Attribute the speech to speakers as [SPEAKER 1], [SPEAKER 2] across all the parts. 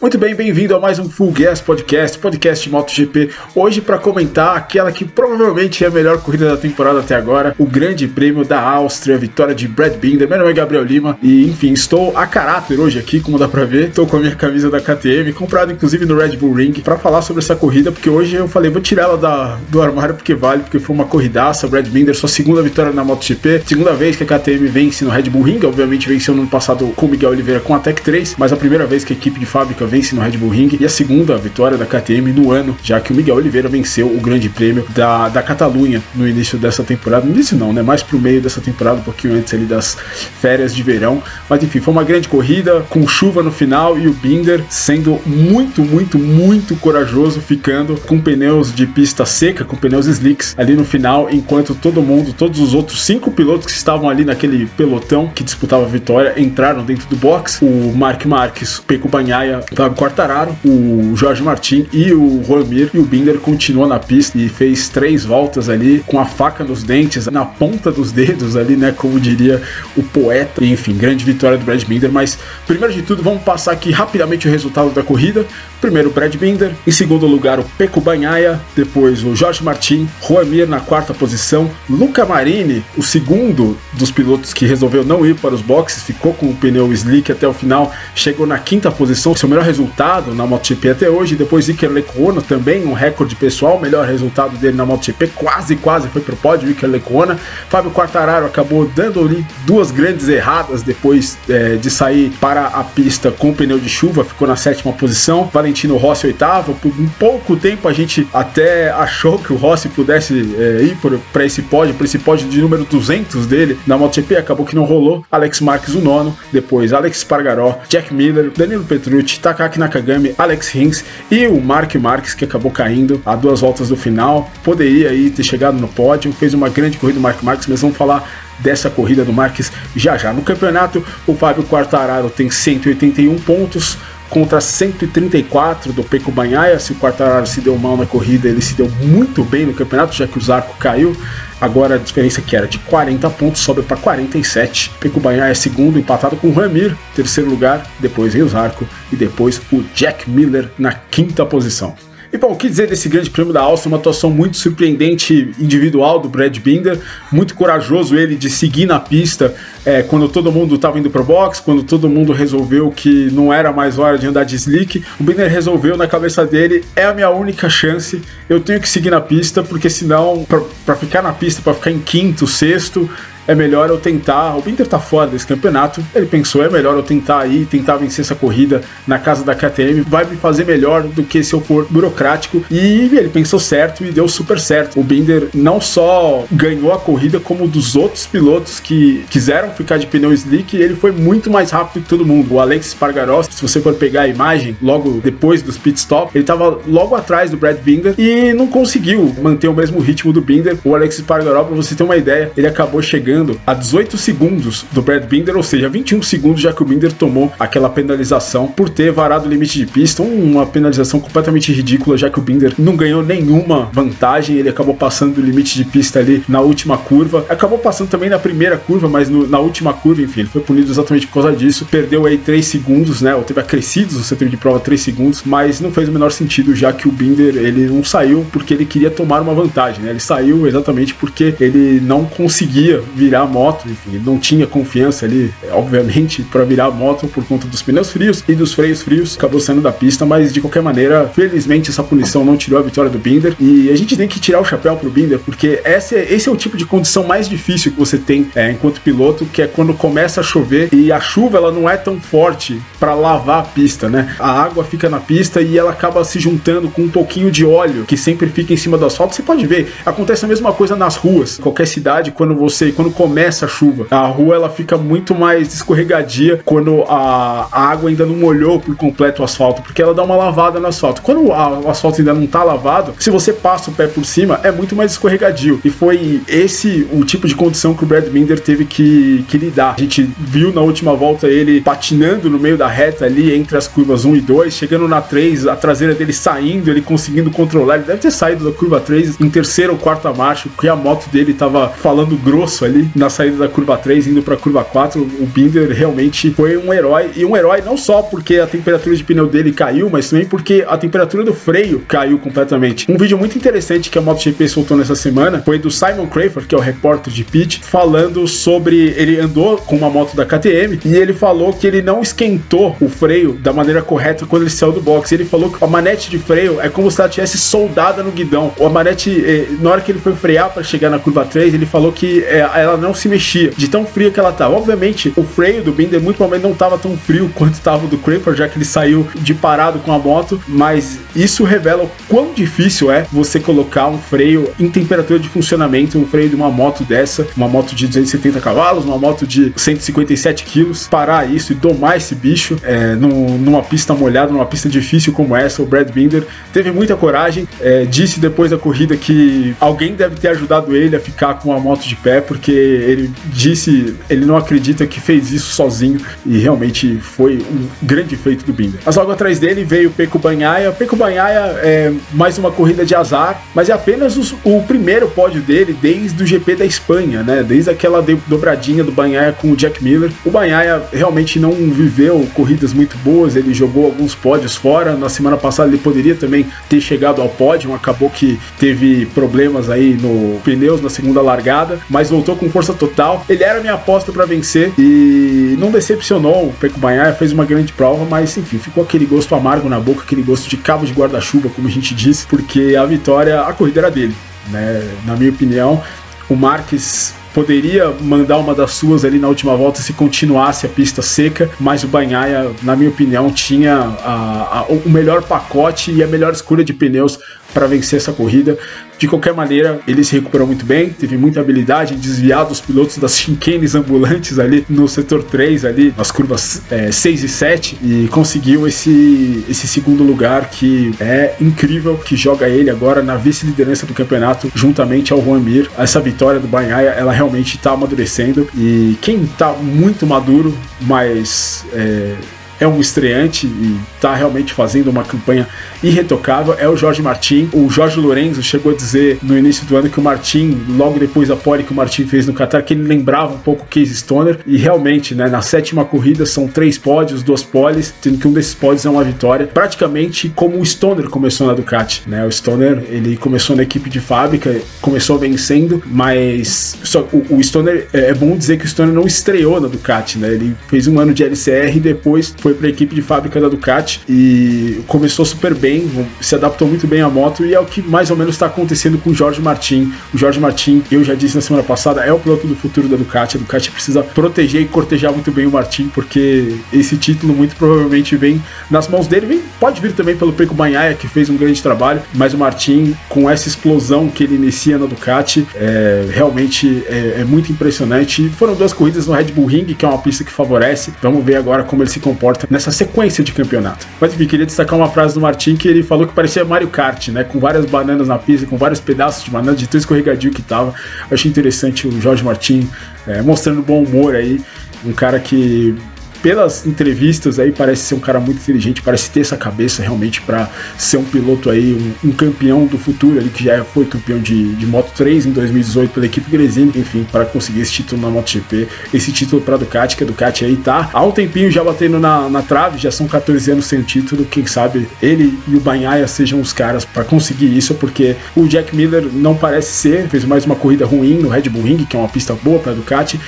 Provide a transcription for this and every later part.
[SPEAKER 1] Muito bem, bem-vindo a mais um Full Gas Podcast, podcast MotoGP. Hoje para comentar aquela que provavelmente é a melhor corrida da temporada até agora, o Grande Prêmio da Áustria, vitória de Brad Binder. Meu nome é Gabriel Lima e, enfim, estou a caráter hoje aqui, como dá para ver. Estou com a minha camisa da KTM, comprada inclusive no Red Bull Ring, para falar sobre essa corrida, porque hoje eu falei, vou tirar ela da, do armário porque vale, porque foi uma corridaça. Brad Binder, sua segunda vitória na MotoGP, segunda vez que a KTM vence no Red Bull Ring, obviamente venceu no ano passado com Miguel Oliveira com a Tech 3, mas a primeira vez que a equipe de fábrica vence no Red Bull Ring e a segunda vitória da KTM no ano, já que o Miguel Oliveira venceu o Grande Prêmio da, da Catalunha no início dessa temporada. No início não, né? Mais pro meio dessa temporada, um pouquinho antes ali das férias de verão. Mas enfim, foi uma grande corrida com chuva no final e o Binder sendo muito, muito, muito corajoso, ficando com pneus de pista seca, com pneus slicks ali no final, enquanto todo mundo, todos os outros cinco pilotos que estavam ali naquele pelotão que disputava a vitória entraram dentro do box. O Mark Marques, Peco Banhaia, Fábio Quartararo, o Jorge Martin e o Romir. E o Binder continuou na pista e fez três voltas ali com a faca nos dentes, na ponta dos dedos ali, né? Como diria o poeta. Enfim, grande vitória do Brad Binder. Mas, primeiro de tudo, vamos passar aqui rapidamente o resultado da corrida. Primeiro, o Brad Binder. Em segundo lugar, o Peco Banhaia. Depois, o Jorge Martin. Romir na quarta posição. Luca Marini, o segundo dos pilotos que resolveu não ir para os boxes, ficou com o pneu slick até o final, chegou na quinta posição, seu melhor resultado na MotoGP até hoje. Depois Iker Lecuona também, um recorde pessoal, melhor resultado dele na MotoGP, quase, quase foi pro pódio, Iker Lecuona. Fábio Quartararo acabou dando ali duas grandes erradas depois é, de sair para a pista com pneu de chuva, ficou na sétima posição. Valentino Rossi oitavo, por um pouco tempo a gente até achou que o Rossi pudesse é, ir para esse pódio, para esse pódio de número 200 dele na MotoGP, acabou que não rolou. Alex Marques o nono, depois Alex Pargaró, Jack Miller, Danilo Petrucci, Takaki Nakagami, Alex Rins e o Mark Marques, que acabou caindo a duas voltas do final. Poderia aí ter chegado no pódio, fez uma grande corrida do Mark Marques, mas vamos falar dessa corrida do Marques já já. No campeonato, o Fábio Quartararo tem 181 pontos contra 134 do Peco Banhaia. Se o Quartararo se deu mal na corrida, ele se deu muito bem no campeonato, já que o Zarco caiu. Agora a diferença que era de 40 pontos sobe para 47. Peco Banhaia é segundo, empatado com Ramir, terceiro lugar, depois o Zarco e depois o Jack Miller na quinta posição. E bom, o que dizer desse grande prêmio da Áustria? Uma atuação muito surpreendente individual do Brad Binder, muito corajoso ele de seguir na pista é, quando todo mundo estava indo pro box, quando todo mundo resolveu que não era mais hora de andar de slick. O Binder resolveu na cabeça dele: é a minha única chance, eu tenho que seguir na pista, porque senão, para ficar na pista, para ficar em quinto, sexto, é melhor eu tentar. O Binder tá fora desse campeonato. Ele pensou, é melhor eu tentar aí, tentar vencer essa corrida na casa da KTM. Vai me fazer melhor do que se eu for burocrático. E ele pensou certo e deu super certo. O Binder não só ganhou a corrida, como dos outros pilotos que quiseram ficar de pneu slick, ele foi muito mais rápido que todo mundo. O Alex Spargaró, se você for pegar a imagem, logo depois dos pit stop, ele tava logo atrás do Brad Binder e não conseguiu manter o mesmo ritmo do Binder. O Alex Spargaró, pra você ter uma ideia, ele acabou chegando chegando a 18 segundos do Brad Binder, ou seja, 21 segundos já que o Binder tomou aquela penalização por ter varado o limite de pista, uma penalização completamente ridícula, já que o Binder não ganhou nenhuma vantagem, ele acabou passando do limite de pista ali na última curva, acabou passando também na primeira curva, mas no, na última curva, enfim, ele foi punido exatamente por causa disso, perdeu aí 3 segundos, né, ou teve acrescidos no setor de prova 3 segundos, mas não fez o menor sentido, já que o Binder, ele não saiu porque ele queria tomar uma vantagem, né, ele saiu exatamente porque ele não conseguia virar a moto, enfim, ele não tinha confiança ali, obviamente, para virar a moto por conta dos pneus frios e dos freios frios, acabou saindo da pista, mas de qualquer maneira, felizmente essa punição não tirou a vitória do Binder e a gente tem que tirar o chapéu pro Binder, porque esse é, esse é o tipo de condição mais difícil que você tem é, enquanto piloto, que é quando começa a chover e a chuva ela não é tão forte para lavar a pista, né? A água fica na pista e ela acaba se juntando com um pouquinho de óleo que sempre fica em cima do asfalto. Você pode ver, acontece a mesma coisa nas ruas. Qualquer cidade, quando você, quando começa a chuva, a rua ela fica muito mais escorregadia quando a, a água ainda não molhou por completo o asfalto, porque ela dá uma lavada no asfalto. Quando a, o asfalto ainda não tá lavado, se você passa o pé por cima, é muito mais escorregadio. E foi esse o tipo de condição que o Brad Binder teve que, que lidar. A gente viu na última volta ele patinando no meio da reta ali entre as curvas 1 e 2, chegando na 3, a traseira dele saindo, ele conseguindo controlar. Ele deve ter saído da curva 3 em terceira ou quarta marcha, porque a moto dele tava falando grosso ali ali na saída da curva 3, indo para a curva 4. O Binder realmente foi um herói, e um herói não só porque a temperatura de pneu dele caiu, mas também porque a temperatura do freio caiu completamente. Um vídeo muito interessante que a MotoGP soltou nessa semana foi do Simon Crawford, que é o repórter de pit, falando sobre ele andou com uma moto da KTM e ele falou que ele não esquentou o freio da maneira correta quando ele saiu do box. Ele falou que a manete de freio é como se ela tivesse soldada no guidão. A manete, eh, na hora que ele foi frear para chegar na curva 3, ele falou que eh, ela não se mexia, de tão fria que ela tava. Obviamente, o freio do Binder muito provavelmente não estava tão frio quanto estava do Crawford, já que ele saiu de parado com a moto, mas isso revela o quão difícil é você colocar um freio em temperatura de funcionamento, um freio de uma moto dessa, uma moto de 270 cavalos, uma moto de 157 quilos, parar isso e domar esse bicho é, numa pista molhada, numa pista difícil como essa. O Brad Binder teve muita coragem, é, disse depois da corrida que alguém deve ter ajudado ele a ficar com a moto de pé, porque ele disse, ele não acredita que fez isso sozinho e realmente foi um grande feito do Binder. Mas logo atrás dele veio o Peco Banhaia. Peco Banhaia é mais uma corrida de azar, mas é apenas os, o primeiro pódio dele desde o GP da Espanha, né? Desde aquela dobradinha do Banhaia com o Jack Miller. O Banhaia realmente não viveu corridas muito boas, ele jogou alguns pódios fora. Na semana passada ele poderia também ter chegado ao pódio, acabou que teve problemas aí no pneus na segunda largada, mas voltou com força total. Ele era minha aposta para vencer e não decepcionou. O Peco Banhaia fez uma grande prova, mas enfim, ficou aquele gosto amargo na boca, aquele gosto de cabo de guarda-chuva, como a gente diz, porque a vitória, a corrida era dele. Né? Na minha opinião, o Marques poderia mandar uma das suas ali na última volta se continuasse a pista seca, mas o Banhaia, na minha opinião, tinha a, a, o melhor pacote e a melhor escolha de pneus para vencer essa corrida. De qualquer maneira, ele se recuperou muito bem, teve muita habilidade em desviar dos pilotos das chinquenes ambulantes ali no setor 3, ali nas curvas é, 6 e 7, e conseguiu esse, esse segundo lugar que é incrível, que joga ele agora na vice-liderança do campeonato juntamente ao Juan Mir. Essa vitória do Banhaia, ela realmente está amadurecendo e quem está muito maduro, mas é, é um estreante e está realmente fazendo uma campanha irretocável é o Jorge Martin. O Jorge Lorenzo chegou a dizer no início do ano que o Martin, logo depois da pole que o Martin fez no Qatar, que ele lembrava um pouco o Case Stoner e realmente, né, na sétima corrida são três pódios, duas poles, sendo que um desses pódios é uma vitória, praticamente como o Stoner começou na Ducati, né? O Stoner, ele começou na equipe de fábrica, começou vencendo, mas só o, o Stoner é, é bom dizer que o Stoner não estreou na Ducati, né? Ele fez um ano de LCR e depois foi foi para a equipe de fábrica da Ducati e começou super bem, se adaptou muito bem à moto e é o que mais ou menos está acontecendo com o Jorge Martin. O Jorge Martin, eu já disse na semana passada, é o piloto do futuro da Ducati. A Ducati precisa proteger e cortejar muito bem o Martin, porque esse título muito provavelmente vem nas mãos dele. Vem, pode vir também pelo Peco Banhaia, que fez um grande trabalho, mas o Martin, com essa explosão que ele inicia na Ducati, é, realmente é, é muito impressionante. Foram duas corridas no Red Bull Ring, que é uma pista que favorece. Vamos ver agora como ele se comporta nessa sequência de campeonato. Mas enfim, queria destacar uma frase do Martin que ele falou que parecia Mario Kart, né? Com várias bananas na pista, com vários pedaços de banana, de tão escorregadio que tava. Achei interessante o Jorge Martin é, mostrando bom humor aí. Um cara que pelas entrevistas aí parece ser um cara muito inteligente, parece ter essa cabeça realmente para ser um piloto aí, um, um, campeão do futuro ali, que já foi campeão de, de Moto 3 em 2018 pela equipe Gresini, enfim, para conseguir esse título na MotoGP, esse título para Ducati, que a Ducati aí tá há um tempinho já batendo na, na trave, já são 14 anos sem título, quem sabe ele e o Banhaia sejam os caras para conseguir isso, porque o Jack Miller não parece ser, fez mais uma corrida ruim no Red Bull Ring, que é uma pista boa para Ducati,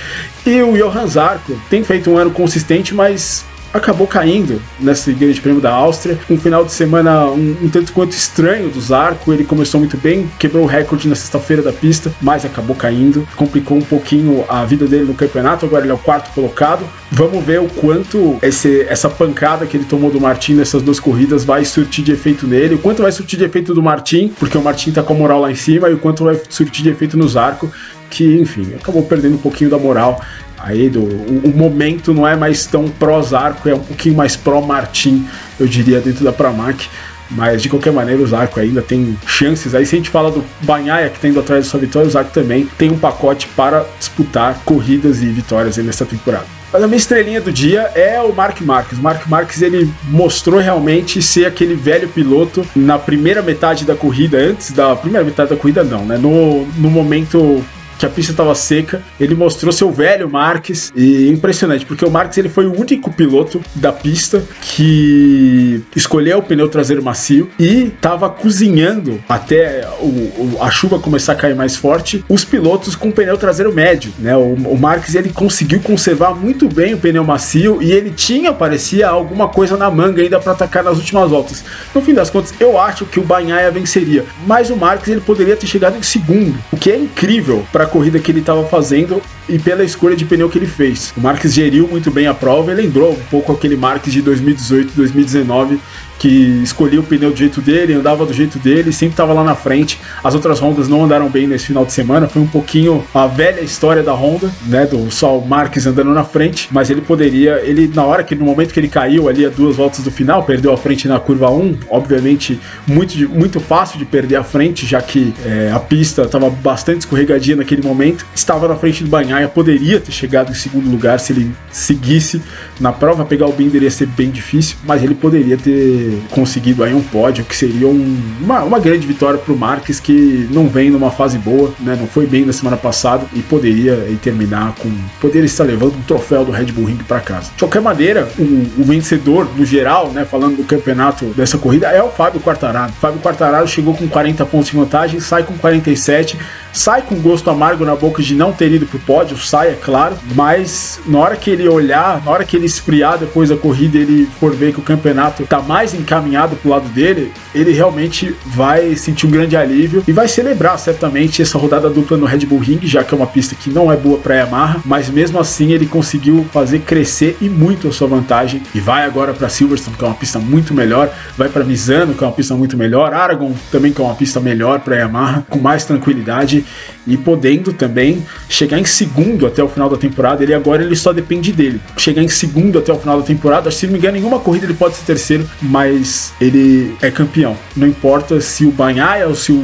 [SPEAKER 1] e o Johan Zarco tem feito um ano consistente, mas acabou caindo nesse Grande Prêmio da Áustria. Um final de semana um, um, tanto quanto estranho do Zarco. Ele começou muito bem, quebrou o recorde na sexta-feira da pista, mas acabou caindo. Complicou um pouquinho a vida dele no campeonato. Agora ele é o quarto colocado. Vamos ver o quanto esse, essa pancada que ele tomou do Martin nessas duas corridas vai surtir de efeito nele. O quanto vai surtir de efeito do Martin, porque o Martin tá com a moral lá em cima, e o quanto vai surtir de efeito no Zarco que, enfim, acabou perdendo um pouquinho da moral aí do o, o momento não é mais tão pró Zarco, é um pouquinho mais pró Martin, eu diria, dentro da Pramac. Mas de qualquer maneira, o Zarco ainda tem chances. Aí, se a gente fala do Banhaia que tem indo atrás da sua vitória, o Zarco também tem um pacote para disputar corridas e vitórias nessa temporada. Mas a minha estrelinha do dia é o Mark Marques. O Mark Marques ele mostrou realmente ser aquele velho piloto na primeira metade da corrida, antes da primeira metade da corrida, não, né? No, no momento que a pista estava seca, ele mostrou seu velho Marques e impressionante, porque o Marques ele foi o único piloto da pista que escolheu o pneu traseiro macio e estava cozinhando até o, o, a chuva começar a cair mais forte, os pilotos com pneu traseiro médio, né? O, o Marques ele conseguiu conservar muito bem o pneu macio e ele tinha, parecia, alguma coisa na manga ainda para atacar nas últimas voltas. No fim das contas, eu acho que o Banhaia venceria, mas o Marques ele poderia ter chegado em segundo, o que é incrível para corrida que ele estava fazendo e pela escolha de pneu que ele fez. O Marques geriu muito bem a prova e lembrou um pouco aquele Marques de 2018, 2019 que escolhia o pneu do jeito dele, andava do jeito dele, sempre estava lá na frente. As outras Hondas não andaram bem nesse final de semana, foi um pouquinho a velha história da Honda, né, do só o Marques andando na frente, mas ele poderia, ele na hora que no momento que ele caiu ali a duas voltas do final, perdeu a frente na curva 1, obviamente muito, muito fácil de perder a frente, já que é, a pista estava bastante escorregadia naquele momento, estava na frente do Banhaia, poderia ter chegado em segundo lugar se ele seguisse na prova, pegar o Binder ia ser bem difícil, mas ele poderia ter conseguido aí um pódio, que seria um, uma, uma grande vitória para o Marques, que não vem numa fase boa, né? Não foi bem na semana passada e poderia terminar com. Poderia estar levando um troféu do Red Bull Ring para casa. De qualquer maneira, o, o, vencedor no geral, né? Falando do campeonato dessa corrida, é o Fábio Quartararo. Fábio Quartararo chegou com 40 pontos de vantagem, sai com 47 sai com gosto amargo na boca de não ter ido pro pódio, sai, é claro, mas na hora que ele olhar, na hora que ele esfriar depois da corrida, ele for ver que o campeonato tá mais encaminhado pro lado dele, ele realmente vai sentir um grande alívio e vai celebrar certamente essa rodada dupla no Red Bull Ring, já que é uma pista que não é boa para Yamaha, mas mesmo assim ele conseguiu fazer crescer e muito a sua vantagem e vai agora para Silverstone, que é uma pista muito melhor, vai para Misano, que é uma pista muito melhor, Aragon também que é uma pista melhor para Yamaha, com mais tranquilidade e podendo também chegar em segundo até o final da temporada. Ele agora ele só depende dele. Chegar em segundo até o final da temporada, se não me engano, nenhuma corrida ele pode ser terceiro, mas ele é campeão. Não importa se o Banhaia ou se o,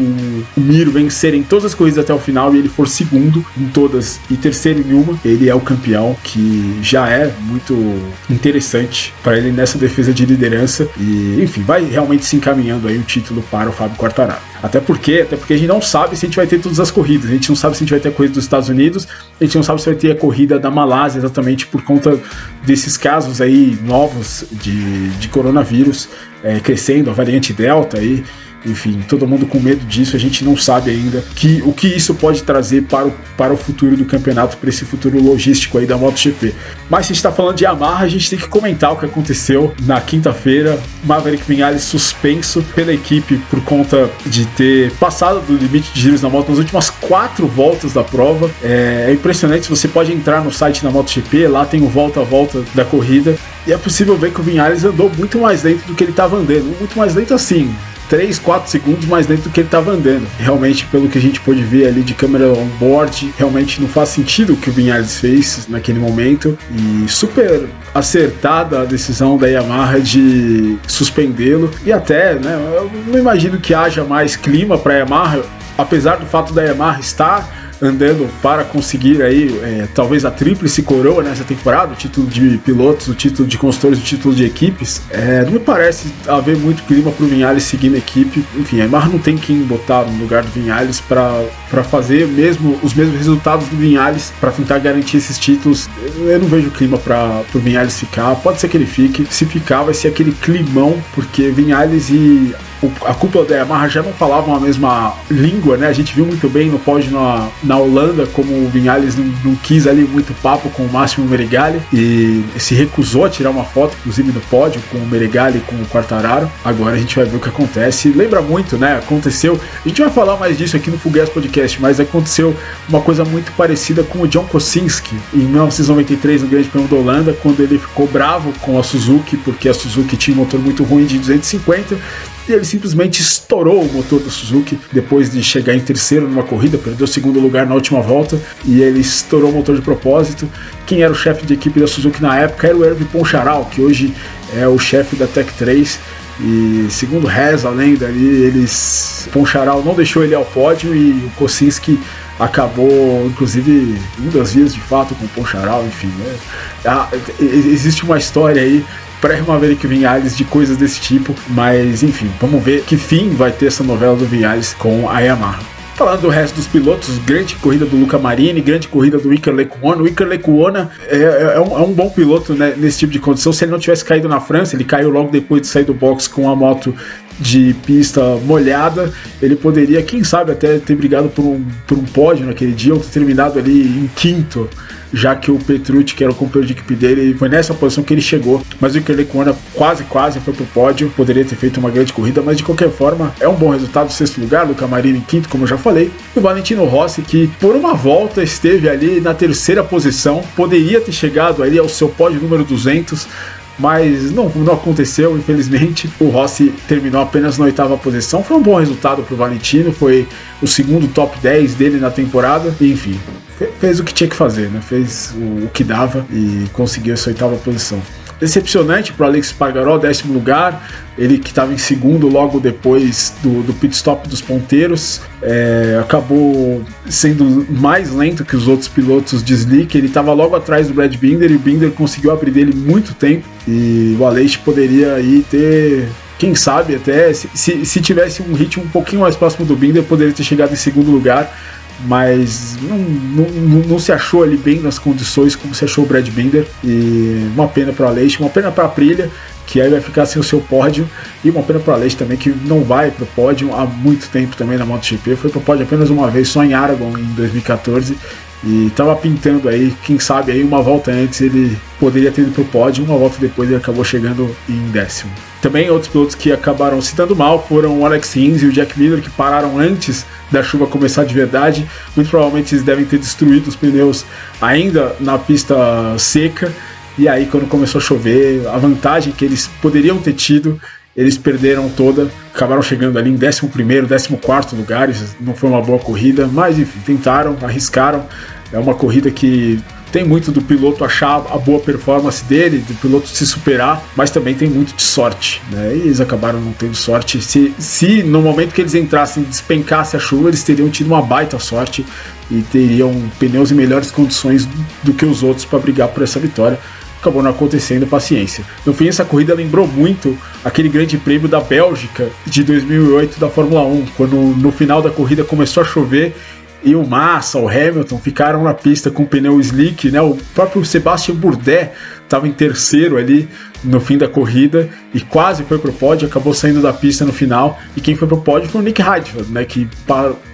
[SPEAKER 1] o Miro vencerem todas as corridas até o final e ele for segundo em todas e terceiro em uma, ele é o campeão, que já é muito interessante para ele nessa defesa de liderança e, enfim, vai realmente se encaminhando aí o título para o Fábio Quartararo. Até porque, até porque a gente não sabe se a gente vai ter todas as corridas. A gente não sabe se a gente vai ter a corrida dos Estados Unidos, a gente não sabe se vai ter a corrida da Malásia, exatamente por conta desses casos aí novos de, de coronavírus é, crescendo, a variante Delta aí enfim, todo mundo com medo disso, a gente não sabe ainda que, o que isso pode trazer para o, para o futuro do campeonato, para esse futuro logístico aí da MotoGP. Mas se a gente está falando de Yamaha, a gente tem que comentar o que aconteceu na quinta-feira. Maverick Vinales suspenso pela equipe por conta de ter passado do limite de giros na moto nas últimas quatro voltas da prova. É, é impressionante, você pode entrar no site da MotoGP, lá tem o volta a volta da corrida, e é possível ver que o Vinales andou muito mais lento do que ele estava andando. Muito mais lento assim, 3, 4 segundos mais lento do que ele estava andando. Realmente, pelo que a gente pôde ver ali de câmera on board, realmente não faz sentido o que o Vinhales fez naquele momento. E super acertada a decisão da Yamaha de suspendê-lo. E até, né, eu não imagino que haja mais clima para a Yamaha, apesar do fato da Yamaha estar andando para conseguir aí é, talvez a tríplice coroa nessa temporada, o título de pilotos, o título de construtores, o título de equipes. É, não me parece haver muito clima para o Vinhales seguir na equipe. Enfim, a Yamaha não tem quem botar no lugar do Vinhales para fazer mesmo os mesmos resultados do Vinhales para tentar garantir esses títulos. Eu não vejo clima para o Vinhales ficar. Pode ser que ele fique. Se ficar, vai ser aquele climão, porque Vinhales e a cúpula da Yamaha já não falavam a mesma língua, né? A gente viu muito bem no pódio na, na Holanda como o Vinhales não, não quis ali muito papo com o Máximo Merigali e se recusou a tirar uma foto, inclusive no pódio, com o Merigali e com o Quartararo. Agora a gente vai ver o que acontece. Lembra muito, né? Aconteceu. A gente vai falar mais disso aqui no Fugues Podcast, mas aconteceu uma coisa muito parecida com o John Kosinski em 1993 no Grande Prêmio da Holanda, quando ele ficou bravo com a Suzuki, porque a Suzuki tinha um motor muito ruim de 250 e ele simplesmente estourou o motor do Suzuki depois de chegar em terceiro numa corrida, perdeu o segundo lugar na última volta e ele estourou o motor de propósito. Quem era o chefe de equipe da Suzuki na época era o Hervé Poncharal, que hoje é o chefe da Tech 3. E segundo reza a lenda ali, eles Poncharal não deixou ele ao pódio e o Kosinski acabou, inclusive, indo às vias de fato com o Poncharal, enfim. Né? Ah, existe uma história aí pré-Maverick Vinhales de coisas desse tipo, mas enfim, vamos ver que fim vai ter essa novela do Vinhales com a Yamaha. Falando do resto dos pilotos, grande corrida do Luca Marini, grande corrida do Iker Lecuona. O Iker Lecuona é, é, é, um, é um, bom piloto né, nesse tipo de condição. Se ele não tivesse caído na França, ele caiu logo depois de sair do box com a moto de pista molhada, ele poderia, quem sabe, até ter brigado por um, por um pódio naquele dia, ou ter terminado ali em quinto, já que o Petrucci, que era o companheiro de equipe dele, foi nessa posição que ele chegou. Mas o Iker quase, quase foi pro pódio, poderia ter feito uma grande corrida, mas de qualquer forma, é um bom resultado, sexto lugar, Luca Marini em quinto, como eu já falei, e o Valentino Rossi, que por uma volta esteve ali na terceira posição, poderia ter chegado ali ao seu pódio número 200, mas não, não aconteceu, infelizmente. O Rossi terminou apenas na oitava posição. Foi um bom resultado para o Valentino, foi o segundo top 10 dele na temporada. Enfim, fez o que tinha que fazer, né? Fez o, que dava e conseguiu essa oitava posição. Decepcionante para Alex Pargaró, décimo lugar. Ele que estava em segundo logo depois do, do pit stop dos ponteiros. É, acabou sendo mais lento que os outros pilotos de Slick. Ele estava logo atrás do Brad Binder e o Binder conseguiu abrir dele muito tempo. E o Alex poderia aí ter quem sabe até, se, se, se, tivesse um ritmo um pouquinho mais próximo do Binder, poderia ter chegado em segundo lugar mas não, não, não, se achou ali bem nas condições como se achou o Brad Binder. E uma pena para Aleix, uma pena para a Prilha, que aí vai ficar sem o seu pódio, e uma pena para Aleix também, que não vai para o pódio há muito tempo também na MotoGP. Foi para o pódio apenas uma vez, só em Aragon em 2014. E estava pintando aí, quem sabe aí uma volta antes ele poderia ter ido para o pódio, uma volta depois ele acabou chegando em décimo. Também outros pilotos que acabaram se dando mal foram o Alex Rins e o Jack Miller, que pararam antes da chuva começar de verdade. Muito provavelmente eles devem ter destruído os pneus ainda na pista seca. E aí, quando começou a chover, a vantagem que eles poderiam ter tido, eles perderam toda. Acabaram chegando ali em 11, 14 lugares. Não foi uma boa corrida, mas enfim, tentaram, arriscaram. É uma corrida que tem muito do piloto achar a boa performance dele, do piloto se superar, mas também tem muito de sorte, né? E eles acabaram não tendo sorte. Se, se no momento que eles entrassem despencasse a chuva, eles teriam tido uma baita sorte e teriam pneus em melhores condições do que os outros para brigar por essa vitória. Acabou não acontecendo, paciência. No fim, essa corrida lembrou muito aquele grande prêmio da Bélgica de 2008 da Fórmula 1, quando no final da corrida começou a chover e o Massa, o Hamilton ficaram na pista com pneu slick, né? O próprio Sebastian Bourdais estava em terceiro ali no fim da corrida e quase foi pro pódio, acabou saindo da pista no final. E quem foi pro pódio foi o Nick Heidfeld, né? Que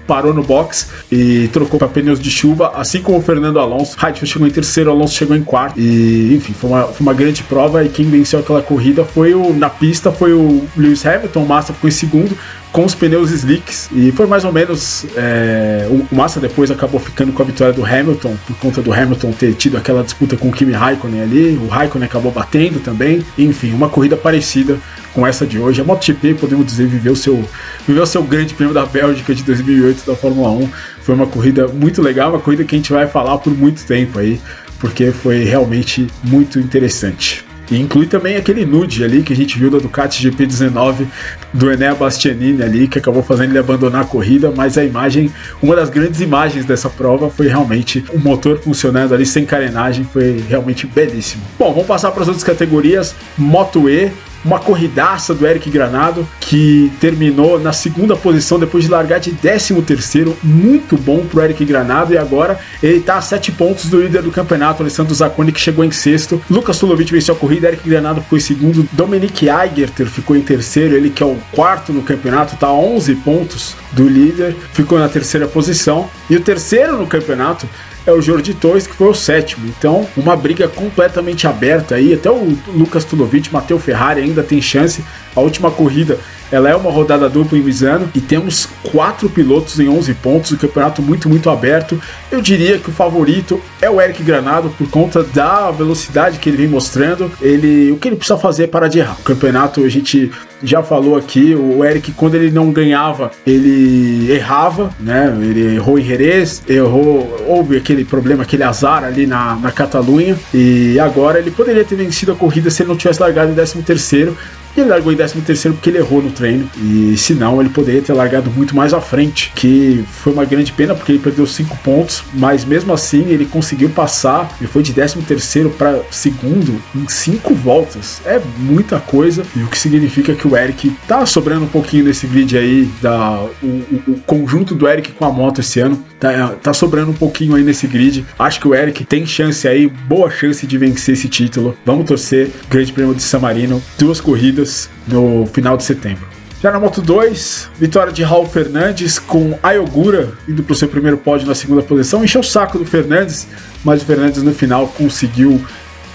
[SPEAKER 1] parou no box e trocou para pneus de chuva, assim como o Fernando Alonso. Heidfeld chegou em terceiro, Alonso chegou em quarto. E enfim, foi uma, foi uma grande prova. E quem venceu aquela corrida foi o na pista foi o Lewis Hamilton, o Massa ficou em segundo com os pneus slicks. E foi mais ou menos. É, o Massa depois acabou ficando com a vitória do Hamilton, por conta do Hamilton ter tido aquela disputa com o Kimi Raikkonen ali. O Raikkonen acabou batendo também. Enfim, uma corrida parecida com essa de hoje. A MotoGP, podemos dizer, viveu seu, viveu seu grande prêmio da Bélgica de 2008 da Fórmula 1. Foi uma corrida muito legal, uma corrida que a gente vai falar por muito tempo aí, porque foi realmente muito interessante. E inclui também aquele nude ali que a gente viu da Ducati GP19 do Enea Bastianini ali, que acabou fazendo ele abandonar a corrida, mas a imagem, uma das grandes imagens dessa prova foi realmente o motor funcionando ali sem carenagem, foi realmente belíssimo. Bom, vamos passar para as outras categorias. Moto E, uma corridaça do Eric Granado, que terminou na segunda posição depois de largar de 13 terceiro, muito bom pro Eric Granado, e agora ele tá a 7 pontos do líder do campeonato, Alessandro Zacconi, que chegou em sexto, Lucas Sulovic venceu a corrida, Eric Granado ficou em segundo, Dominic Eigerter ficou em terceiro, ele que é o quarto no campeonato, tá a 11 pontos do líder, ficou na terceira posição, e o terceiro no campeonato é o Jordi Torres, que foi o sétimo. Então, uma briga completamente aberta aí. Até o Lucas Tulovic, Matheus Ferrari ainda tem chance. A última corrida ela é uma rodada dupla em Misano e temos quatro pilotos em 11 pontos, o campeonato muito, muito aberto. Eu diria que o favorito é o Eric Granado por conta da velocidade que ele vem mostrando. Ele, o que ele precisa fazer é parar de errar. O campeonato a gente já falou aqui, o Eric quando ele não ganhava, ele errava, né? Ele errou em Jerez, errou, houve aquele problema, aquele azar ali na, na Catalunha e agora ele poderia ter vencido a corrida se ele não tivesse largado em 13 terceiro E ele largou em 13 terceiro porque ele errou no treino. E se não, ele poderia ter largado muito mais à frente, que foi uma grande pena porque ele perdeu 5 pontos, mas mesmo assim ele conseguiu passar. Ele foi de 13 terceiro para segundo em 5 voltas. É muita coisa. E o que significa que o Eric tá sobrando um pouquinho nesse grid aí da o, o, o conjunto do Eric com a moto esse ano. Tá, tá sobrando um pouquinho aí nesse grid. Acho que o Eric tem chance aí, boa chance de vencer esse título. Vamos torcer. Grande Prêmio de San Marino, duas corridas no final de setembro. Já na Moto 2, vitória de Raul Fernandes com Ayogura indo para o seu primeiro pódio na segunda posição. Encheu o saco do Fernandes, mas o Fernandes no final conseguiu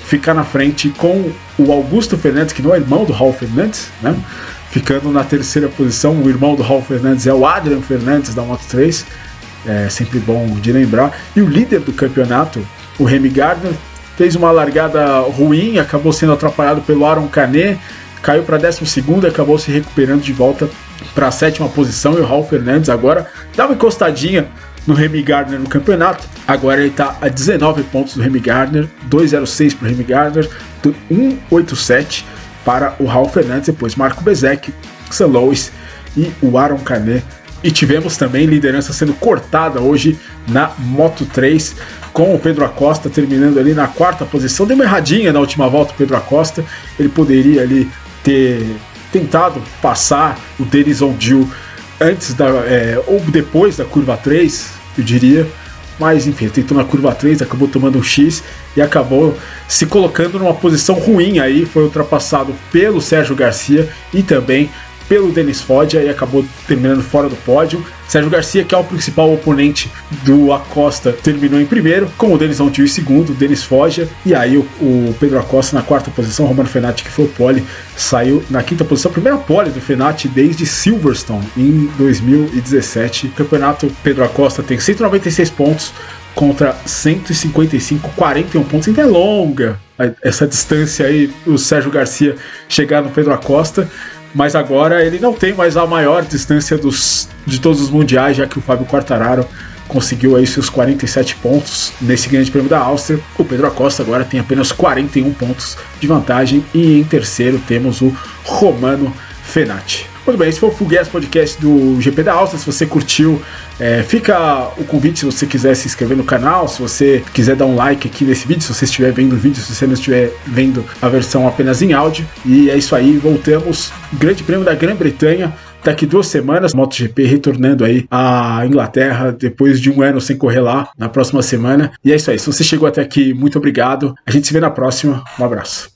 [SPEAKER 1] ficar na frente com o Augusto Fernandes, que não é irmão do Raul Fernandes, né? Ficando na terceira posição. O irmão do Raul Fernandes é o Adrian Fernandes da Moto 3. É sempre bom de lembrar. E o líder do campeonato, o Remy Gardner, fez uma largada ruim, acabou sendo atrapalhado pelo Aaron Canet caiu para 12 e acabou se recuperando de volta para a sétima posição. E o Raul Fernandes agora dá uma encostadinha no Remy Gardner no campeonato. Agora ele está a 19 pontos do Remy Gardner, 2,06 para o Remy Gardner, 1,87 para o Raul Fernandes, depois Marco Bezek, Sam Lois e o Aaron Canet. E tivemos também liderança sendo cortada hoje na Moto 3, com o Pedro Acosta terminando ali na quarta posição. Deu uma erradinha na última volta o Pedro Acosta. Ele poderia ali ter tentado passar o Denis Ondil antes da, é, ou depois da curva 3, eu diria. Mas enfim, tentou na curva 3, acabou tomando um X e acabou se colocando numa posição ruim aí. Foi ultrapassado pelo Sérgio Garcia e também pelo Denis Foggia e acabou terminando fora do pódio. Sérgio Garcia, que é o principal oponente do Acosta, terminou em primeiro, com o Denis Montiel em segundo, Denis Foggia, e aí o, o, Pedro Acosta na quarta posição, Romano Fenati, que foi o pole, saiu na quinta posição, primeira pole do Fenati desde Silverstone, em 2017. O campeonato Pedro Acosta tem 196 pontos, contra 155, 41 pontos. Ainda é longa essa distância aí, o Sérgio Garcia chegar no Pedro Acosta mas agora ele não tem mais a maior distância dos, de todos os mundiais, já que o Fábio Quartararo conseguiu aí seus 47 pontos nesse grande prêmio da Áustria. O Pedro Acosta agora tem apenas 41 pontos de vantagem e em terceiro temos o Romano Fenati. Muito bem, esse foi o Fugues Podcast do GP da Áustria. Se você curtiu, é, fica o convite se você quiser se inscrever no canal, se você quiser dar um like aqui nesse vídeo, se você estiver vendo o vídeo, se você não estiver vendo a versão apenas em áudio. E é isso aí, voltamos. Grande Prêmio da Grã-Bretanha. Daqui duas semanas, MotoGP retornando aí à Inglaterra depois de um ano sem correr lá na próxima semana. E é isso aí. Se você chegou até aqui, muito obrigado. A gente se vê na próxima. Um abraço.